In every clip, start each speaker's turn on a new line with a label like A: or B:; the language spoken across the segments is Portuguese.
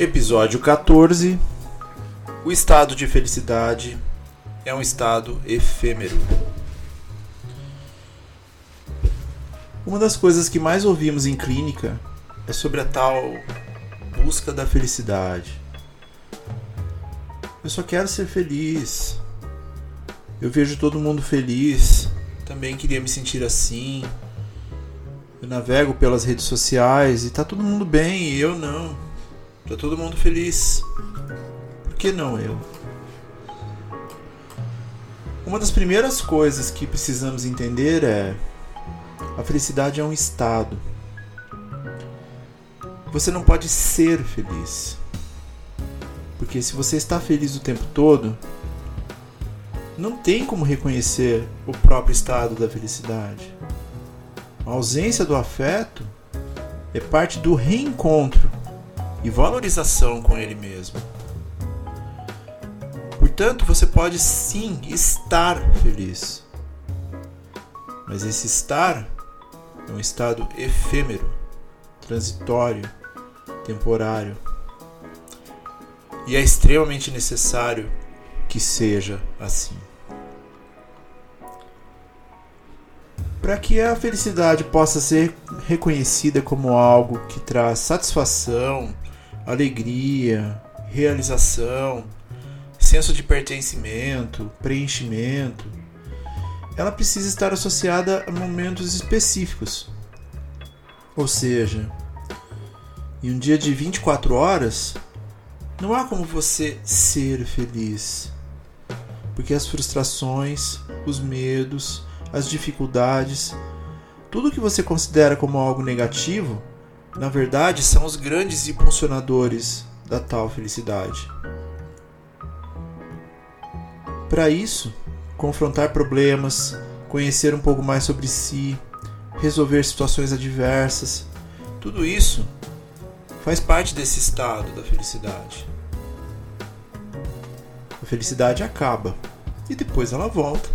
A: Episódio 14 O estado de felicidade é um estado efêmero. Uma das coisas que mais ouvimos em clínica é sobre a tal busca da felicidade. Eu só quero ser feliz. Eu vejo todo mundo feliz. Também queria me sentir assim. Eu navego pelas redes sociais e tá todo mundo bem e eu não. Tá todo mundo feliz. Por que não eu? Uma das primeiras coisas que precisamos entender é a felicidade é um estado. Você não pode ser feliz. Porque se você está feliz o tempo todo, não tem como reconhecer o próprio estado da felicidade. A ausência do afeto é parte do reencontro e valorização com ele mesmo. Portanto, você pode sim estar feliz. Mas esse estar é um estado efêmero, transitório, temporário. E é extremamente necessário que seja assim. Para que a felicidade possa ser reconhecida como algo que traz satisfação, alegria, realização, senso de pertencimento, preenchimento, ela precisa estar associada a momentos específicos. Ou seja, em um dia de 24 horas, não há como você ser feliz. Porque as frustrações, os medos, as dificuldades, tudo que você considera como algo negativo na verdade, são os grandes impulsionadores da tal felicidade. Para isso, confrontar problemas, conhecer um pouco mais sobre si, resolver situações adversas, tudo isso faz parte desse estado da felicidade. A felicidade acaba e depois ela volta,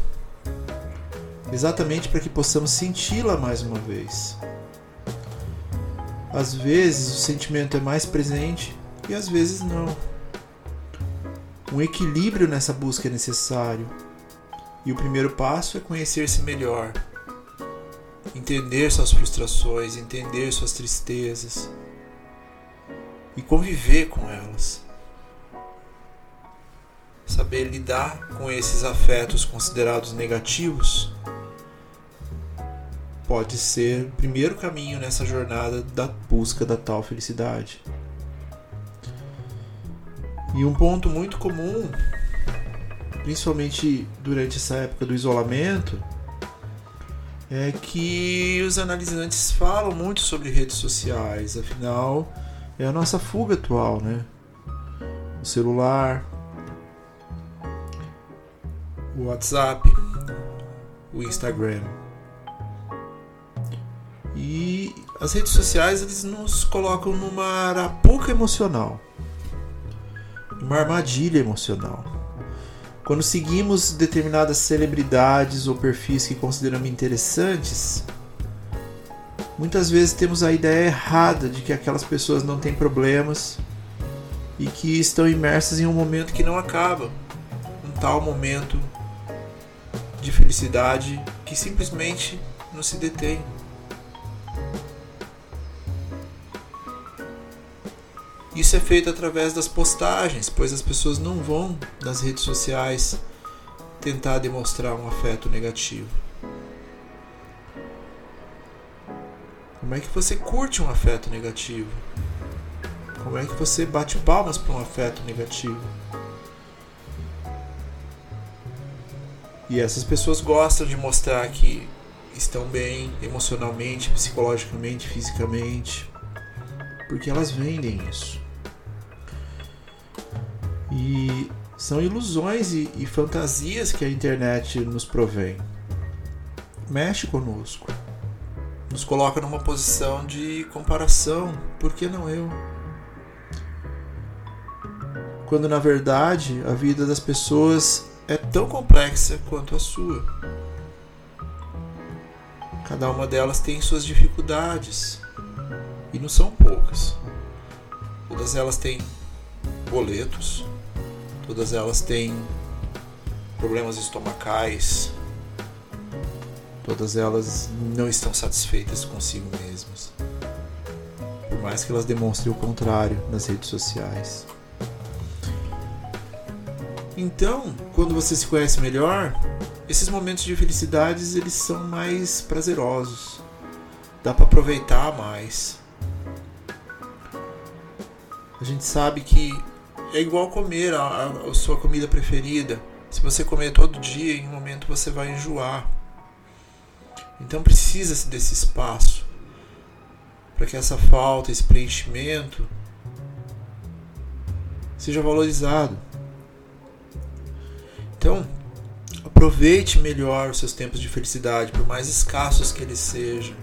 A: exatamente para que possamos senti-la mais uma vez. Às vezes o sentimento é mais presente e às vezes não. Um equilíbrio nessa busca é necessário. E o primeiro passo é conhecer-se melhor. Entender suas frustrações, entender suas tristezas e conviver com elas. Saber lidar com esses afetos considerados negativos pode ser o primeiro caminho nessa jornada da busca da tal felicidade. E um ponto muito comum, principalmente durante essa época do isolamento, é que os analisantes falam muito sobre redes sociais, afinal é a nossa fuga atual, né? O celular, o WhatsApp, o Instagram. As redes sociais eles nos colocam numa arapuca emocional, numa armadilha emocional. Quando seguimos determinadas celebridades ou perfis que consideramos interessantes, muitas vezes temos a ideia errada de que aquelas pessoas não têm problemas e que estão imersas em um momento que não acaba um tal momento de felicidade que simplesmente não se detém. Isso é feito através das postagens, pois as pessoas não vão nas redes sociais tentar demonstrar um afeto negativo. Como é que você curte um afeto negativo? Como é que você bate palmas para um afeto negativo? E essas pessoas gostam de mostrar que estão bem emocionalmente, psicologicamente, fisicamente. porque elas vendem isso. E são ilusões e, e fantasias que a internet nos provém. Mexe conosco. Nos coloca numa posição de comparação. Por que não eu? Quando na verdade a vida das pessoas é tão complexa quanto a sua. Cada uma delas tem suas dificuldades e não são poucas. Todas elas têm boletos, todas elas têm problemas estomacais, todas elas não estão satisfeitas consigo mesmas. Por mais que elas demonstrem o contrário nas redes sociais. Então, quando você se conhece melhor, esses momentos de felicidades eles são mais prazerosos. Dá para aproveitar mais. A gente sabe que é igual comer a, a, sua comida preferida. Se você comer todo dia, em um momento você vai enjoar. Então precisa-se desse espaço para que essa falta, esse preenchimento seja valorizado. Então, aproveite melhor os seus tempos de felicidade, por mais escassos que eles sejam.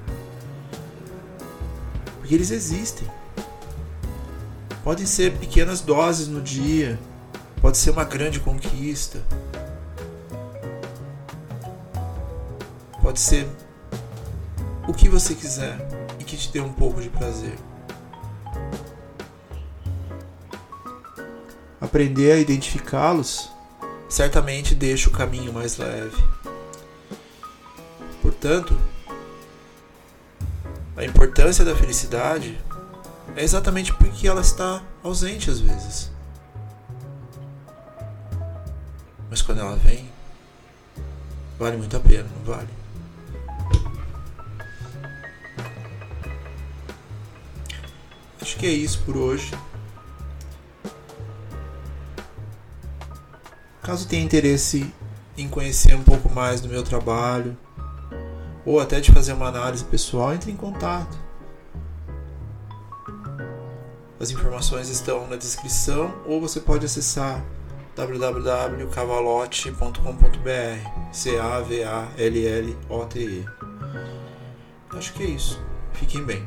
A: Porque eles existem. Podem ser pequenas doses no dia, pode ser uma grande conquista. Pode ser o que você quiser e que te dê um pouco de prazer. Aprender a identificá-los certamente deixa o caminho mais leve. Portanto, a importância da felicidade é exatamente porque ela está ausente às vezes. Mas quando ela vem, vale muito a pena, não vale? Acho que é isso por hoje. Caso tenha interesse em conhecer um pouco mais do meu trabalho, ou até de fazer uma análise pessoal, entre em contato. As informações estão na descrição ou você pode acessar www.cavalote.com.br C A V A L L O T E. Acho que é isso. Fiquem bem.